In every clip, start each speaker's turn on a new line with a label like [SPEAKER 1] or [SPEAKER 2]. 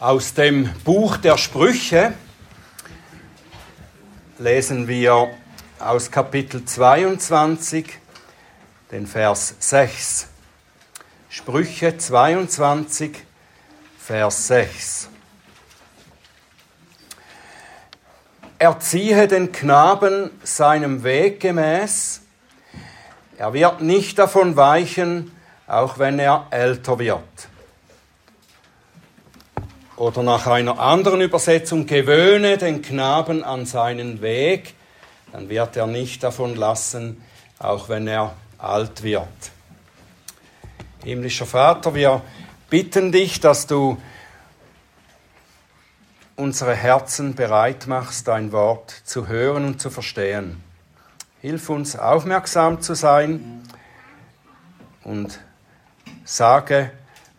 [SPEAKER 1] Aus dem Buch der Sprüche lesen wir aus Kapitel 22 den Vers 6. Sprüche 22, Vers 6. Erziehe den Knaben seinem Weg gemäß, er wird nicht davon weichen, auch wenn er älter wird. Oder nach einer anderen Übersetzung, gewöhne den Knaben an seinen Weg, dann wird er nicht davon lassen, auch wenn er alt wird. Himmlischer Vater, wir bitten dich, dass du unsere Herzen bereit machst, dein Wort zu hören und zu verstehen. Hilf uns aufmerksam zu sein und sage,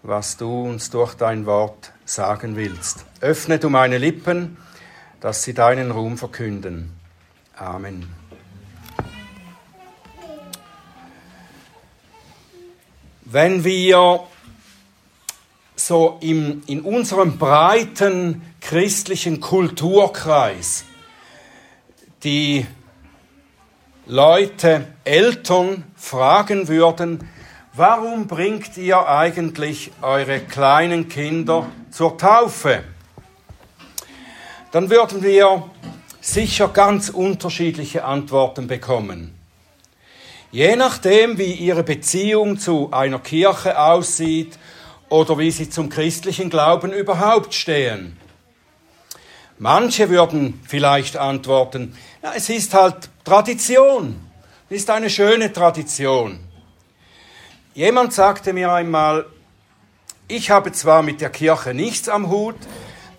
[SPEAKER 1] was du uns durch dein Wort sagen willst. Öffne du meine Lippen, dass sie deinen Ruhm verkünden. Amen. Wenn wir so im, in unserem breiten christlichen Kulturkreis die Leute, Eltern fragen würden, warum bringt ihr eigentlich eure kleinen Kinder zur Taufe, dann würden wir sicher ganz unterschiedliche Antworten bekommen. Je nachdem, wie ihre Beziehung zu einer Kirche aussieht oder wie sie zum christlichen Glauben überhaupt stehen. Manche würden vielleicht antworten, ja, es ist halt Tradition, es ist eine schöne Tradition. Jemand sagte mir einmal, ich habe zwar mit der Kirche nichts am Hut,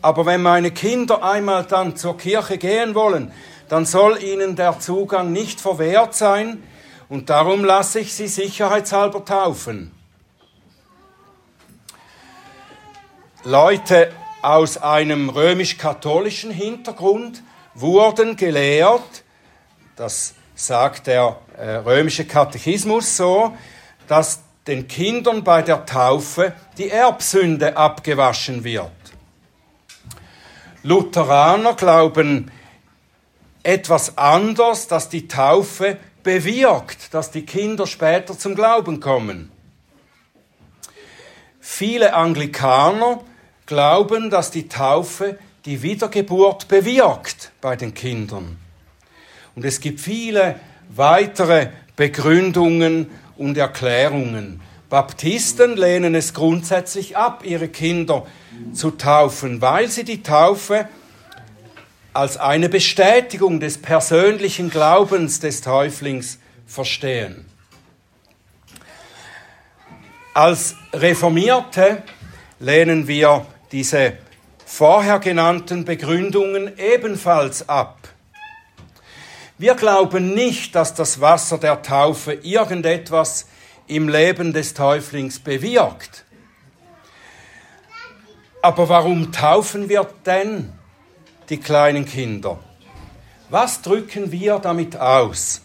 [SPEAKER 1] aber wenn meine Kinder einmal dann zur Kirche gehen wollen, dann soll ihnen der Zugang nicht verwehrt sein und darum lasse ich sie sicherheitshalber taufen. Leute aus einem römisch-katholischen Hintergrund wurden gelehrt, das sagt der äh, römische Katechismus so, dass den Kindern bei der Taufe die Erbsünde abgewaschen wird. Lutheraner glauben etwas anders, dass die Taufe bewirkt, dass die Kinder später zum Glauben kommen. Viele Anglikaner glauben, dass die Taufe die Wiedergeburt bewirkt bei den Kindern. Und es gibt viele weitere Begründungen und Erklärungen. Baptisten lehnen es grundsätzlich ab, ihre Kinder zu taufen, weil sie die Taufe als eine Bestätigung des persönlichen Glaubens des Täuflings verstehen. Als Reformierte lehnen wir diese vorher genannten Begründungen ebenfalls ab. Wir glauben nicht, dass das Wasser der Taufe irgendetwas im Leben des Täuflings bewirkt. Aber warum taufen wir denn die kleinen Kinder? Was drücken wir damit aus?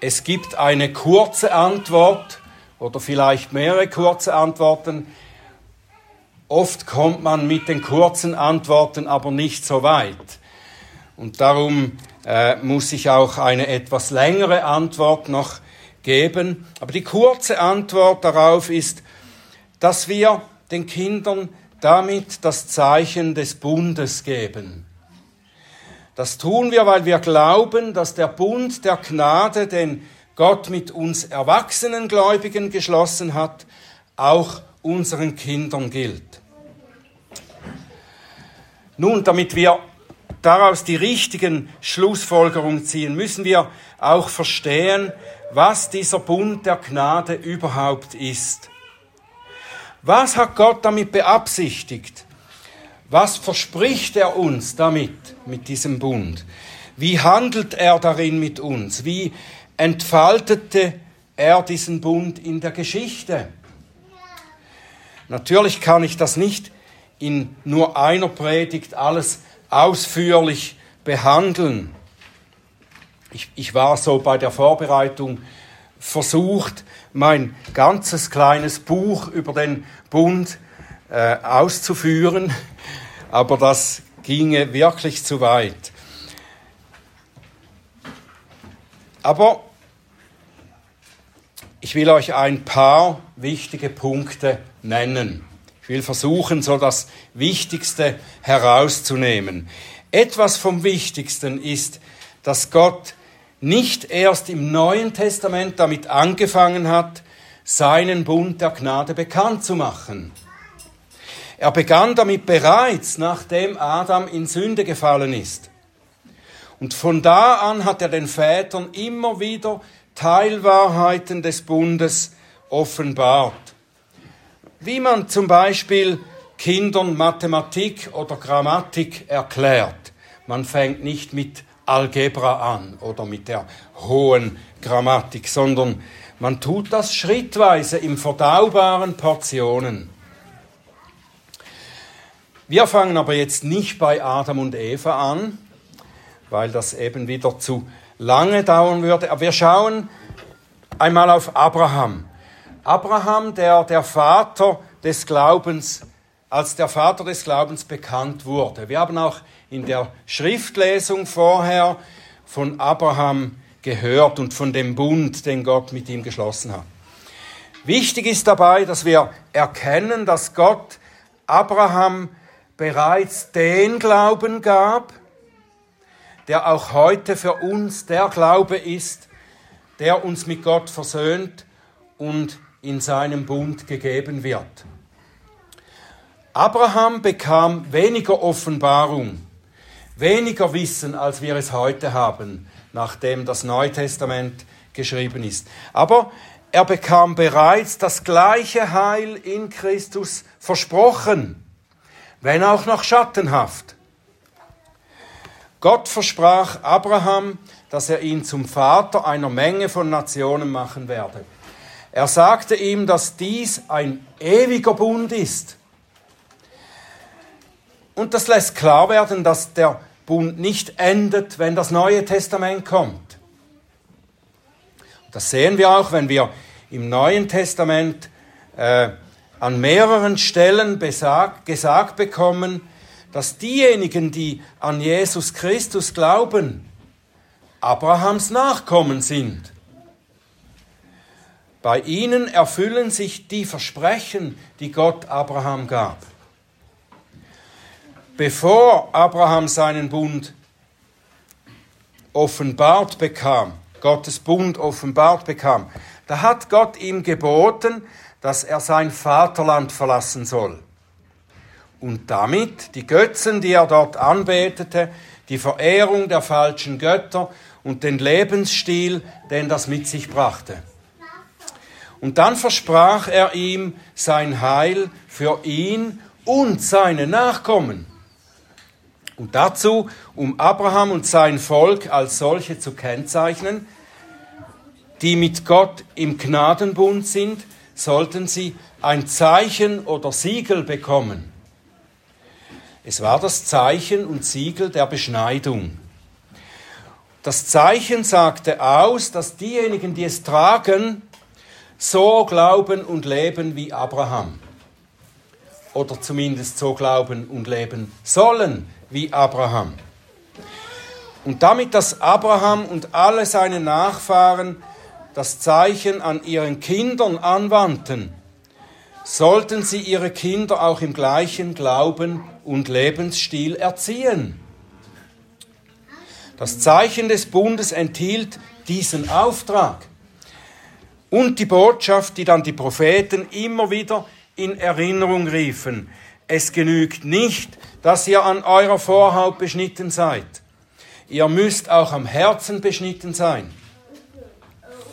[SPEAKER 1] Es gibt eine kurze Antwort oder vielleicht mehrere kurze Antworten. Oft kommt man mit den kurzen Antworten aber nicht so weit. Und darum äh, muss ich auch eine etwas längere Antwort noch geben. Aber die kurze Antwort darauf ist, dass wir den Kindern damit das Zeichen des Bundes geben. Das tun wir, weil wir glauben, dass der Bund der Gnade, den Gott mit uns erwachsenen Gläubigen geschlossen hat, auch unseren Kindern gilt. Nun, damit wir daraus die richtigen Schlussfolgerungen ziehen, müssen wir auch verstehen, was dieser Bund der Gnade überhaupt ist. Was hat Gott damit beabsichtigt? Was verspricht er uns damit, mit diesem Bund? Wie handelt er darin mit uns? Wie entfaltete er diesen Bund in der Geschichte? Natürlich kann ich das nicht in nur einer Predigt alles ausführlich behandeln. Ich, ich war so bei der Vorbereitung versucht, mein ganzes kleines Buch über den Bund äh, auszuführen, aber das ginge wirklich zu weit. Aber ich will euch ein paar wichtige Punkte nennen. Ich will versuchen, so das Wichtigste herauszunehmen. Etwas vom Wichtigsten ist, dass Gott nicht erst im Neuen Testament damit angefangen hat, seinen Bund der Gnade bekannt zu machen. Er begann damit bereits, nachdem Adam in Sünde gefallen ist. Und von da an hat er den Vätern immer wieder Teilwahrheiten des Bundes offenbart. Wie man zum Beispiel Kindern Mathematik oder Grammatik erklärt. Man fängt nicht mit Algebra an oder mit der hohen Grammatik, sondern man tut das schrittweise in verdaubaren Portionen. Wir fangen aber jetzt nicht bei Adam und Eva an, weil das eben wieder zu lange dauern würde. Aber wir schauen einmal auf Abraham. Abraham, der der Vater des Glaubens, als der Vater des Glaubens bekannt wurde. Wir haben auch in der Schriftlesung vorher von Abraham gehört und von dem Bund, den Gott mit ihm geschlossen hat. Wichtig ist dabei, dass wir erkennen, dass Gott Abraham bereits den Glauben gab, der auch heute für uns der Glaube ist, der uns mit Gott versöhnt und in seinem Bund gegeben wird. Abraham bekam weniger Offenbarung, weniger Wissen, als wir es heute haben, nachdem das Neue Testament geschrieben ist. Aber er bekam bereits das gleiche Heil in Christus versprochen wenn auch noch schattenhaft. Gott versprach Abraham, dass er ihn zum Vater einer Menge von Nationen machen werde. Er sagte ihm, dass dies ein ewiger Bund ist. Und das lässt klar werden, dass der Bund nicht endet, wenn das Neue Testament kommt. Das sehen wir auch, wenn wir im Neuen Testament äh, an mehreren Stellen besagt, gesagt bekommen, dass diejenigen, die an Jesus Christus glauben, Abrahams Nachkommen sind. Bei ihnen erfüllen sich die Versprechen, die Gott Abraham gab. Bevor Abraham seinen Bund offenbart bekam, Gottes Bund offenbart bekam, da hat Gott ihm geboten, dass er sein Vaterland verlassen soll. Und damit die Götzen, die er dort anbetete, die Verehrung der falschen Götter und den Lebensstil, den das mit sich brachte. Und dann versprach er ihm sein Heil für ihn und seine Nachkommen. Und dazu, um Abraham und sein Volk als solche zu kennzeichnen, die mit Gott im Gnadenbund sind, sollten sie ein Zeichen oder Siegel bekommen. Es war das Zeichen und Siegel der Beschneidung. Das Zeichen sagte aus, dass diejenigen, die es tragen, so glauben und leben wie Abraham. Oder zumindest so glauben und leben sollen wie Abraham. Und damit, dass Abraham und alle seine Nachfahren das Zeichen an ihren Kindern anwandten, sollten sie ihre Kinder auch im gleichen Glauben und Lebensstil erziehen. Das Zeichen des Bundes enthielt diesen Auftrag und die Botschaft, die dann die Propheten immer wieder in Erinnerung riefen. Es genügt nicht, dass ihr an eurer Vorhaut beschnitten seid. Ihr müsst auch am Herzen beschnitten sein.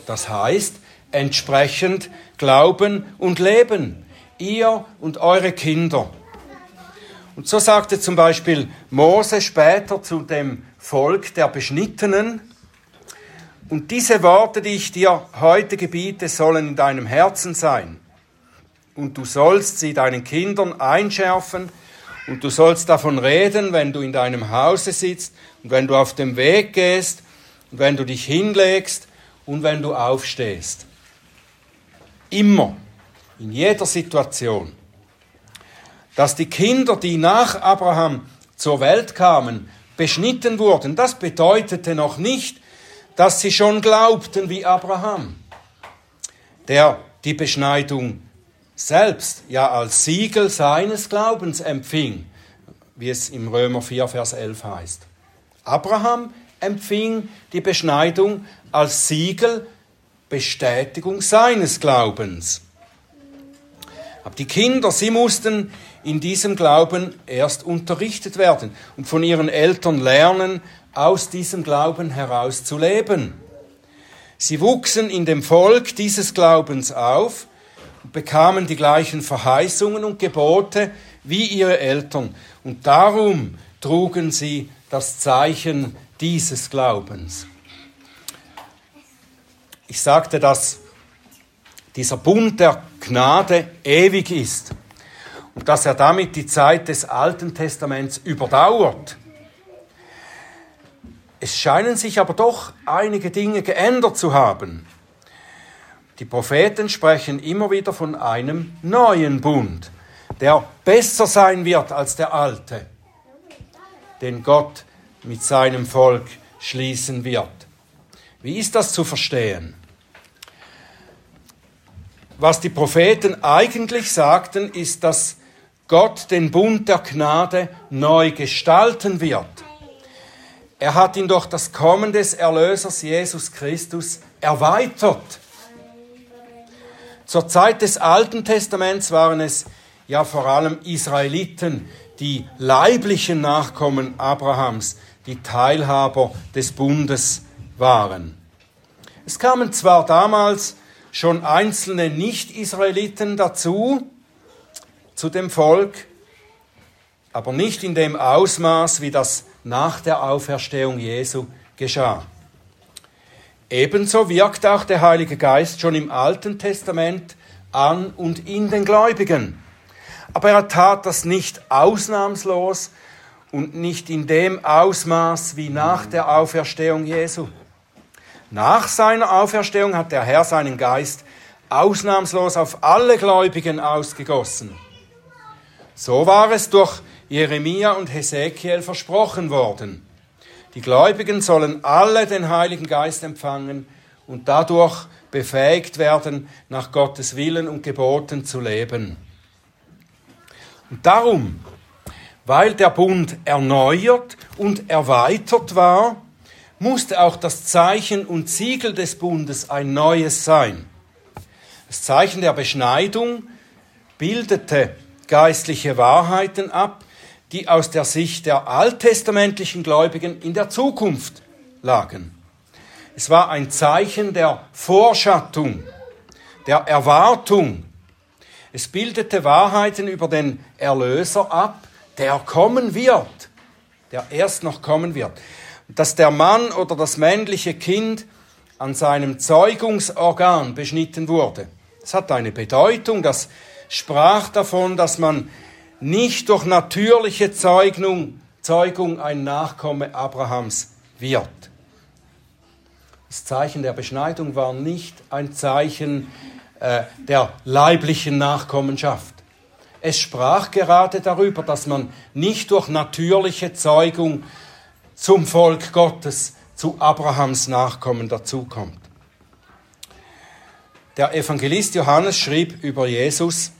[SPEAKER 1] Das heißt, entsprechend glauben und leben, ihr und eure Kinder. Und so sagte zum Beispiel Mose später zu dem Volk der Beschnittenen, und diese Worte, die ich dir heute gebiete, sollen in deinem Herzen sein. Und du sollst sie deinen Kindern einschärfen, und du sollst davon reden, wenn du in deinem Hause sitzt und wenn du auf dem Weg gehst und wenn du dich hinlegst und wenn du aufstehst. Immer, in jeder Situation. dass die Kinder, die nach Abraham zur Welt kamen, beschnitten wurden, das bedeutete noch nicht, dass sie schon glaubten wie Abraham, der die Beschneidung selbst ja als Siegel seines Glaubens empfing, wie es im Römer 4, Vers 11 heißt. Abraham empfing die Beschneidung als Siegel, Bestätigung seines Glaubens. Aber die Kinder, sie mussten in diesem Glauben erst unterrichtet werden und von ihren Eltern lernen, aus diesem Glauben heraus zu leben. Sie wuchsen in dem Volk dieses Glaubens auf und bekamen die gleichen Verheißungen und Gebote wie ihre Eltern. Und darum trugen sie das Zeichen dieses Glaubens. Ich sagte, dass dieser Bund der Gnade ewig ist und dass er damit die Zeit des Alten Testaments überdauert. Es scheinen sich aber doch einige Dinge geändert zu haben. Die Propheten sprechen immer wieder von einem neuen Bund, der besser sein wird als der alte, den Gott mit seinem Volk schließen wird. Wie ist das zu verstehen? Was die Propheten eigentlich sagten, ist, dass Gott den Bund der Gnade neu gestalten wird. Er hat ihn durch das Kommen des Erlösers Jesus Christus erweitert. Zur Zeit des Alten Testaments waren es ja vor allem Israeliten, die leiblichen Nachkommen Abrahams, die Teilhaber des Bundes waren. Es kamen zwar damals schon einzelne Nicht-Israeliten dazu, zu dem Volk, aber nicht in dem Ausmaß, wie das nach der Auferstehung Jesu geschah. Ebenso wirkt auch der Heilige Geist schon im Alten Testament an und in den Gläubigen. Aber er tat das nicht ausnahmslos und nicht in dem Ausmaß wie nach der Auferstehung Jesu. Nach seiner Auferstehung hat der Herr seinen Geist ausnahmslos auf alle Gläubigen ausgegossen. So war es durch Jeremia und Hesekiel versprochen worden. Die Gläubigen sollen alle den Heiligen Geist empfangen und dadurch befähigt werden, nach Gottes Willen und Geboten zu leben. Und darum, weil der Bund erneuert und erweitert war, musste auch das Zeichen und Siegel des Bundes ein neues sein. Das Zeichen der Beschneidung bildete geistliche Wahrheiten ab, die aus der Sicht der alttestamentlichen Gläubigen in der Zukunft lagen. Es war ein Zeichen der Vorschattung, der Erwartung. Es bildete Wahrheiten über den Erlöser ab, der kommen wird, der erst noch kommen wird. Dass der Mann oder das männliche Kind an seinem Zeugungsorgan beschnitten wurde. Das hat eine Bedeutung, das sprach davon, dass man nicht durch natürliche Zeugung, Zeugung ein Nachkomme Abrahams wird. Das Zeichen der Beschneidung war nicht ein Zeichen äh, der leiblichen Nachkommenschaft. Es sprach gerade darüber, dass man nicht durch natürliche Zeugung zum Volk Gottes, zu Abrahams Nachkommen dazukommt. Der Evangelist Johannes schrieb über Jesus,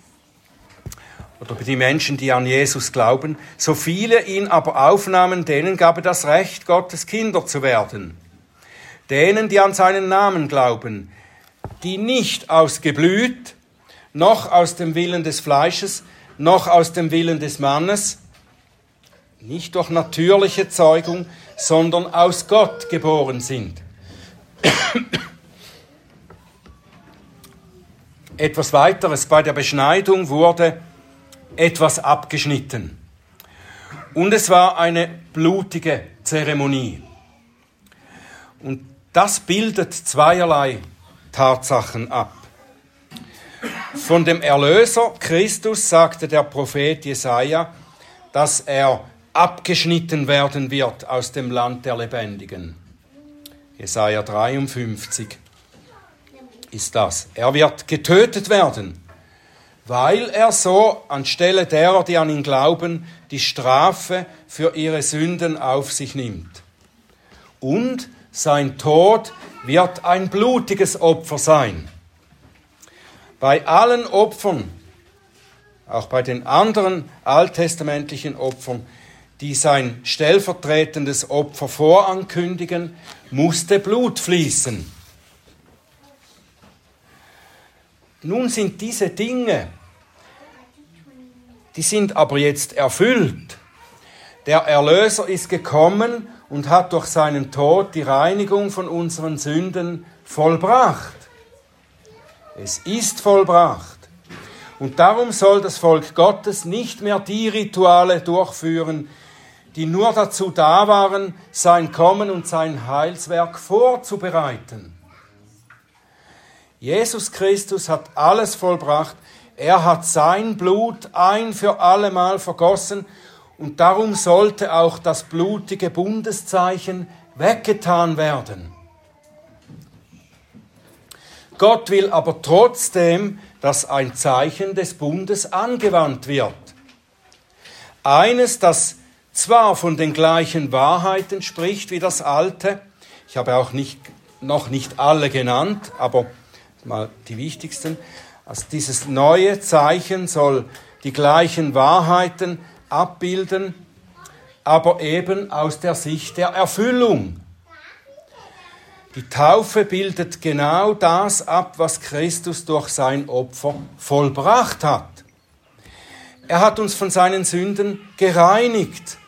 [SPEAKER 1] oder die Menschen, die an Jesus glauben, so viele ihn aber aufnahmen, denen gab er das Recht, Gottes Kinder zu werden. Denen, die an seinen Namen glauben, die nicht aus Geblüt, noch aus dem Willen des Fleisches, noch aus dem Willen des Mannes, nicht durch natürliche Zeugung, sondern aus Gott geboren sind. Etwas weiteres, bei der Beschneidung wurde etwas abgeschnitten. Und es war eine blutige Zeremonie. Und das bildet zweierlei Tatsachen ab. Von dem Erlöser Christus sagte der Prophet Jesaja, dass er abgeschnitten werden wird aus dem Land der Lebendigen. Jesaja 53 ist das. Er wird getötet werden weil er so anstelle derer, die an ihn glauben, die Strafe für ihre Sünden auf sich nimmt. Und sein Tod wird ein blutiges Opfer sein. Bei allen Opfern, auch bei den anderen alttestamentlichen Opfern, die sein stellvertretendes Opfer vorankündigen, musste Blut fließen. Nun sind diese Dinge, die sind aber jetzt erfüllt. Der Erlöser ist gekommen und hat durch seinen Tod die Reinigung von unseren Sünden vollbracht. Es ist vollbracht. Und darum soll das Volk Gottes nicht mehr die Rituale durchführen, die nur dazu da waren, sein Kommen und sein Heilswerk vorzubereiten. Jesus Christus hat alles vollbracht. Er hat sein Blut ein für allemal vergossen und darum sollte auch das blutige Bundeszeichen weggetan werden. Gott will aber trotzdem, dass ein Zeichen des Bundes angewandt wird. Eines, das zwar von den gleichen Wahrheiten spricht wie das alte, ich habe auch nicht, noch nicht alle genannt, aber mal die wichtigsten. Also dieses neue Zeichen soll die gleichen Wahrheiten abbilden, aber eben aus der Sicht der Erfüllung. Die Taufe bildet genau das ab, was Christus durch sein Opfer vollbracht hat. Er hat uns von seinen Sünden gereinigt.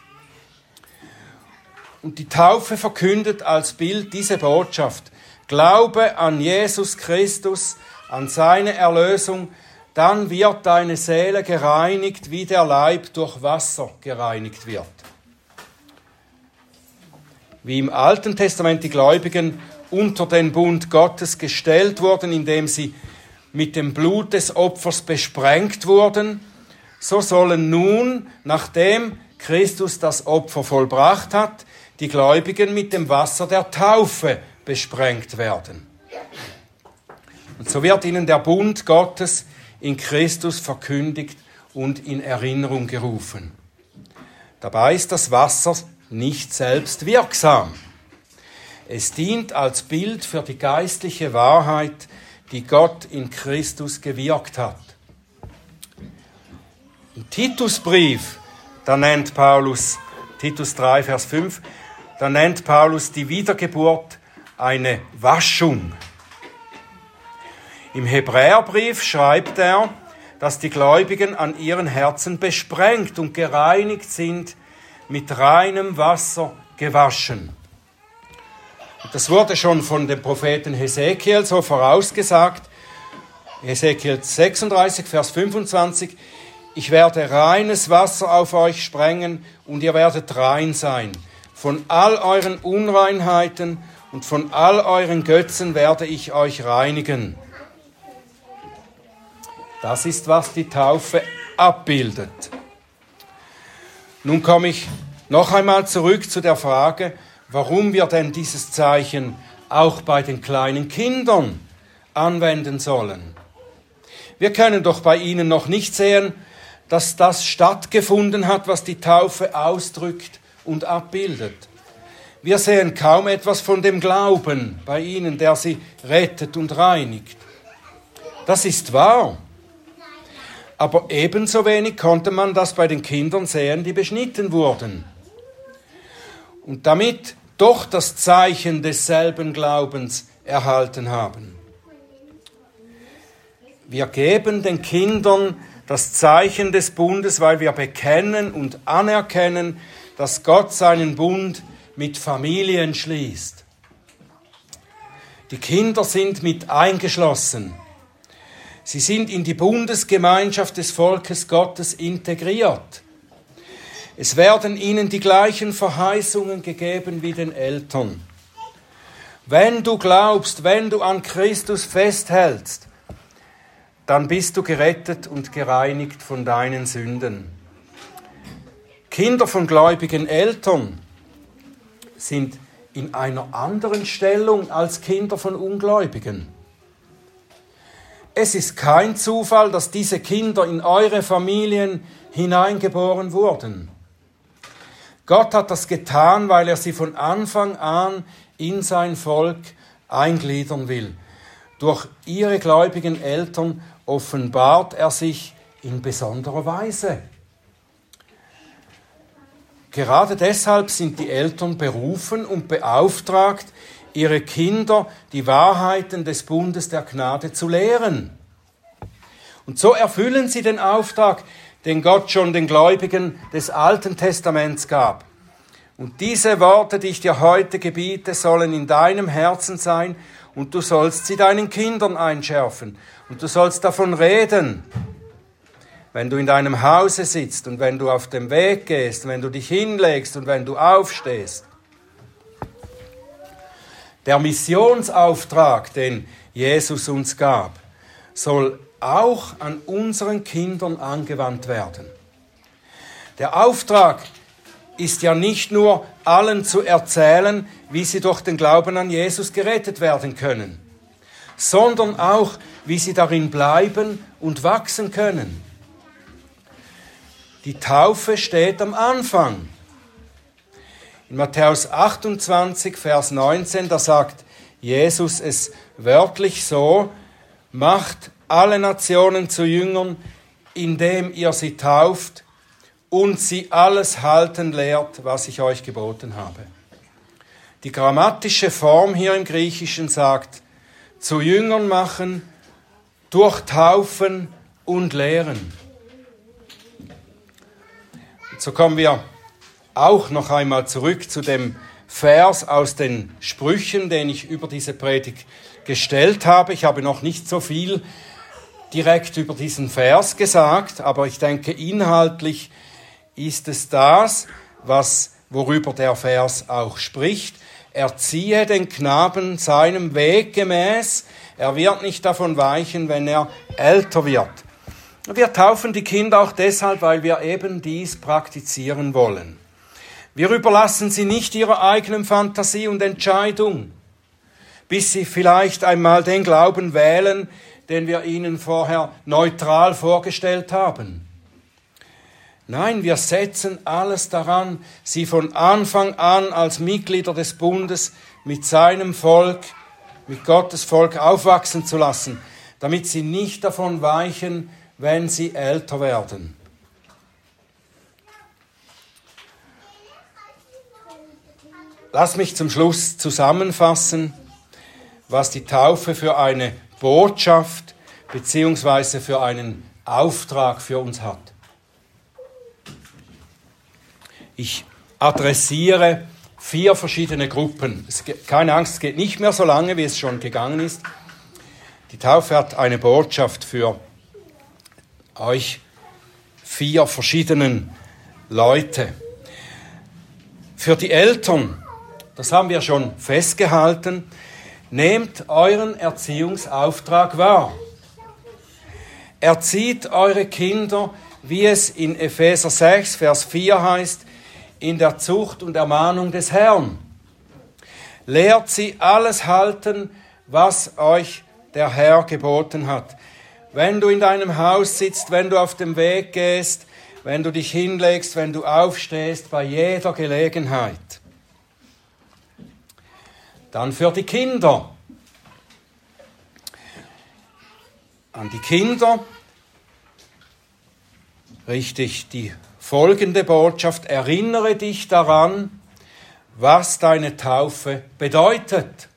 [SPEAKER 1] Und die Taufe verkündet als Bild diese Botschaft. Glaube an Jesus Christus, an seine Erlösung, dann wird deine Seele gereinigt, wie der Leib durch Wasser gereinigt wird. Wie im Alten Testament die Gläubigen unter den Bund Gottes gestellt wurden, indem sie mit dem Blut des Opfers besprengt wurden, so sollen nun, nachdem Christus das Opfer vollbracht hat, die Gläubigen mit dem Wasser der Taufe besprengt werden. Und so wird ihnen der Bund Gottes in Christus verkündigt und in Erinnerung gerufen. Dabei ist das Wasser nicht selbst wirksam. Es dient als Bild für die geistliche Wahrheit, die Gott in Christus gewirkt hat. Im Titusbrief, da nennt Paulus, Titus 3, Vers 5, da nennt Paulus die Wiedergeburt eine Waschung. Im Hebräerbrief schreibt er, dass die Gläubigen an ihren Herzen besprengt und gereinigt sind, mit reinem Wasser gewaschen. das wurde schon von dem Propheten Hesekiel so vorausgesagt. Hesekiel 36, Vers 25. Ich werde reines Wasser auf euch sprengen und ihr werdet rein sein. Von all euren Unreinheiten und von all euren Götzen werde ich euch reinigen. Das ist, was die Taufe abbildet. Nun komme ich noch einmal zurück zu der Frage, warum wir denn dieses Zeichen auch bei den kleinen Kindern anwenden sollen. Wir können doch bei ihnen noch nicht sehen, dass das stattgefunden hat, was die Taufe ausdrückt und abbildet. Wir sehen kaum etwas von dem Glauben bei ihnen, der sie rettet und reinigt. Das ist wahr. Aber ebenso wenig konnte man das bei den Kindern sehen, die beschnitten wurden. Und damit doch das Zeichen desselben Glaubens erhalten haben. Wir geben den Kindern das Zeichen des Bundes, weil wir bekennen und anerkennen, dass Gott seinen Bund mit Familien schließt. Die Kinder sind mit eingeschlossen. Sie sind in die Bundesgemeinschaft des Volkes Gottes integriert. Es werden ihnen die gleichen Verheißungen gegeben wie den Eltern. Wenn du glaubst, wenn du an Christus festhältst, dann bist du gerettet und gereinigt von deinen Sünden. Kinder von gläubigen Eltern sind in einer anderen Stellung als Kinder von Ungläubigen. Es ist kein Zufall, dass diese Kinder in eure Familien hineingeboren wurden. Gott hat das getan, weil er sie von Anfang an in sein Volk eingliedern will. Durch ihre gläubigen Eltern offenbart er sich in besonderer Weise. Gerade deshalb sind die Eltern berufen und beauftragt, ihre Kinder die Wahrheiten des Bundes der Gnade zu lehren. Und so erfüllen sie den Auftrag, den Gott schon den Gläubigen des Alten Testaments gab. Und diese Worte, die ich dir heute gebiete, sollen in deinem Herzen sein und du sollst sie deinen Kindern einschärfen und du sollst davon reden wenn du in deinem Hause sitzt und wenn du auf dem Weg gehst, wenn du dich hinlegst und wenn du aufstehst. Der Missionsauftrag, den Jesus uns gab, soll auch an unseren Kindern angewandt werden. Der Auftrag ist ja nicht nur allen zu erzählen, wie sie durch den Glauben an Jesus gerettet werden können, sondern auch, wie sie darin bleiben und wachsen können. Die Taufe steht am Anfang. In Matthäus 28, Vers 19, da sagt Jesus es wörtlich so, macht alle Nationen zu Jüngern, indem ihr sie tauft und sie alles halten lehrt, was ich euch geboten habe. Die grammatische Form hier im Griechischen sagt, zu Jüngern machen, durchtaufen und lehren. So kommen wir auch noch einmal zurück zu dem Vers aus den Sprüchen, den ich über diese Predigt gestellt habe. Ich habe noch nicht so viel direkt über diesen Vers gesagt, aber ich denke, inhaltlich ist es das, was, worüber der Vers auch spricht. Erziehe den Knaben seinem Weg gemäß, er wird nicht davon weichen, wenn er älter wird. Wir taufen die Kinder auch deshalb, weil wir eben dies praktizieren wollen. Wir überlassen sie nicht ihrer eigenen Fantasie und Entscheidung, bis sie vielleicht einmal den Glauben wählen, den wir ihnen vorher neutral vorgestellt haben. Nein, wir setzen alles daran, sie von Anfang an als Mitglieder des Bundes mit seinem Volk, mit Gottes Volk aufwachsen zu lassen, damit sie nicht davon weichen, wenn sie älter werden. Lass mich zum Schluss zusammenfassen, was die Taufe für eine Botschaft bzw. für einen Auftrag für uns hat. Ich adressiere vier verschiedene Gruppen. keine Angst, es geht nicht mehr so lange, wie es schon gegangen ist. Die Taufe hat eine Botschaft für euch vier verschiedenen Leute. Für die Eltern, das haben wir schon festgehalten, nehmt euren Erziehungsauftrag wahr. Erzieht eure Kinder, wie es in Epheser 6, Vers 4 heißt, in der Zucht und Ermahnung des Herrn. Lehrt sie alles halten, was euch der Herr geboten hat wenn du in deinem Haus sitzt, wenn du auf dem Weg gehst, wenn du dich hinlegst, wenn du aufstehst, bei jeder Gelegenheit. Dann für die Kinder. An die Kinder richtig die folgende Botschaft. Erinnere dich daran, was deine Taufe bedeutet.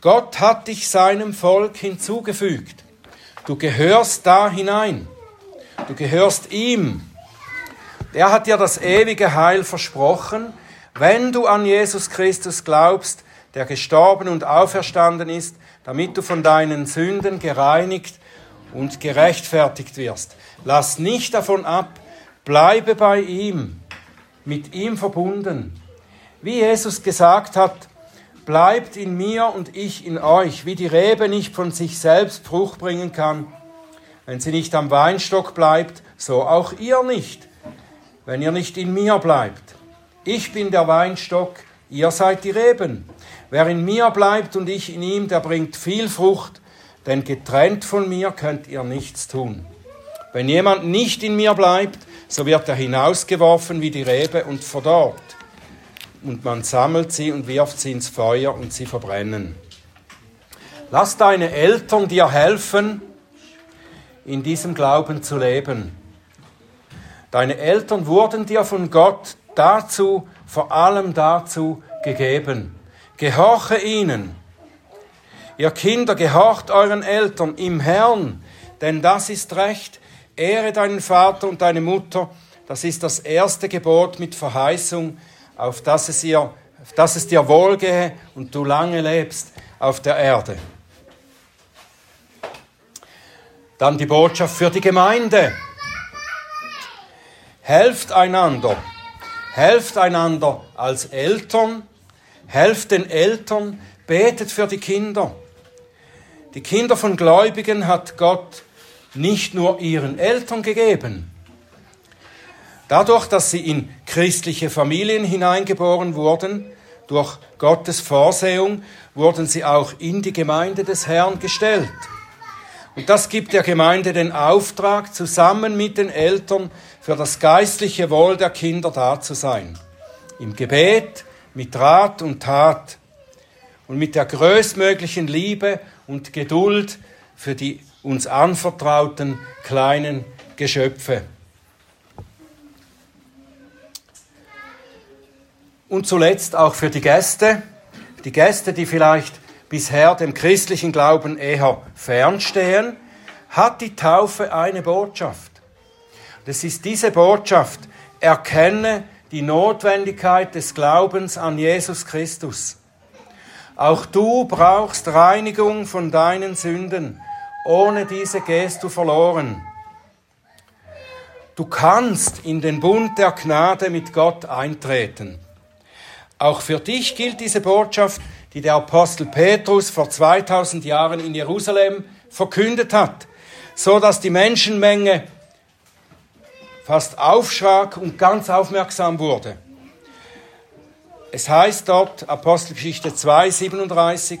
[SPEAKER 1] Gott hat dich seinem Volk hinzugefügt. Du gehörst da hinein. Du gehörst ihm. Er hat dir das ewige Heil versprochen, wenn du an Jesus Christus glaubst, der gestorben und auferstanden ist, damit du von deinen Sünden gereinigt und gerechtfertigt wirst. Lass nicht davon ab, bleibe bei ihm, mit ihm verbunden. Wie Jesus gesagt hat, Bleibt in mir und ich in euch, wie die Rebe nicht von sich selbst Frucht bringen kann, wenn sie nicht am Weinstock bleibt, so auch ihr nicht, wenn ihr nicht in mir bleibt. Ich bin der Weinstock, ihr seid die Reben. Wer in mir bleibt und ich in ihm, der bringt viel Frucht, denn getrennt von mir könnt ihr nichts tun. Wenn jemand nicht in mir bleibt, so wird er hinausgeworfen wie die Rebe und verdorrt. Und man sammelt sie und wirft sie ins Feuer und sie verbrennen. Lass deine Eltern dir helfen, in diesem Glauben zu leben. Deine Eltern wurden dir von Gott dazu, vor allem dazu gegeben. Gehorche ihnen. Ihr Kinder, gehorcht euren Eltern im Herrn, denn das ist recht. Ehre deinen Vater und deine Mutter. Das ist das erste Gebot mit Verheißung, auf dass es, ihr, auf es dir wohlgehe und du lange lebst auf der Erde. Dann die Botschaft für die Gemeinde. Helft einander. Helft einander als Eltern. Helft den Eltern. Betet für die Kinder. Die Kinder von Gläubigen hat Gott nicht nur ihren Eltern gegeben. Dadurch, dass sie in christliche Familien hineingeboren wurden, durch Gottes Vorsehung, wurden sie auch in die Gemeinde des Herrn gestellt. Und das gibt der Gemeinde den Auftrag, zusammen mit den Eltern für das geistliche Wohl der Kinder da zu sein. Im Gebet, mit Rat und Tat und mit der größtmöglichen Liebe und Geduld für die uns anvertrauten kleinen Geschöpfe. Und zuletzt auch für die Gäste, die Gäste, die vielleicht bisher dem christlichen Glauben eher fernstehen, hat die Taufe eine Botschaft. Das ist diese Botschaft, erkenne die Notwendigkeit des Glaubens an Jesus Christus. Auch du brauchst Reinigung von deinen Sünden. Ohne diese gehst du verloren. Du kannst in den Bund der Gnade mit Gott eintreten. Auch für dich gilt diese Botschaft, die der Apostel Petrus vor 2000 Jahren in Jerusalem verkündet hat, so dass die Menschenmenge fast aufschrak und ganz aufmerksam wurde. Es heißt dort, Apostelgeschichte 2, 37,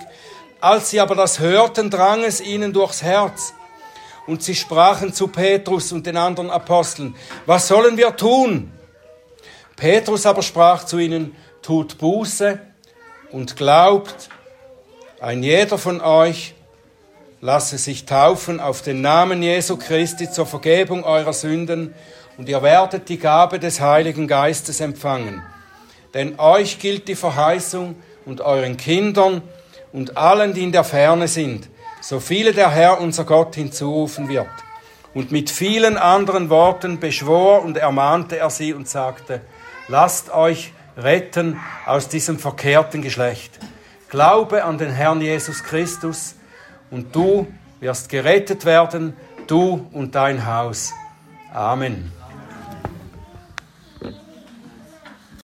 [SPEAKER 1] als sie aber das hörten, drang es ihnen durchs Herz. Und sie sprachen zu Petrus und den anderen Aposteln, was sollen wir tun? Petrus aber sprach zu ihnen, tut Buße und glaubt, ein jeder von euch lasse sich taufen auf den Namen Jesu Christi zur Vergebung eurer Sünden und ihr werdet die Gabe des Heiligen Geistes empfangen. Denn euch gilt die Verheißung und euren Kindern und allen, die in der Ferne sind, so viele der Herr unser Gott hinzurufen wird. Und mit vielen anderen Worten beschwor und ermahnte er sie und sagte, lasst euch retten aus diesem verkehrten Geschlecht. Glaube an den Herrn Jesus Christus und du wirst gerettet werden, du und dein Haus. Amen.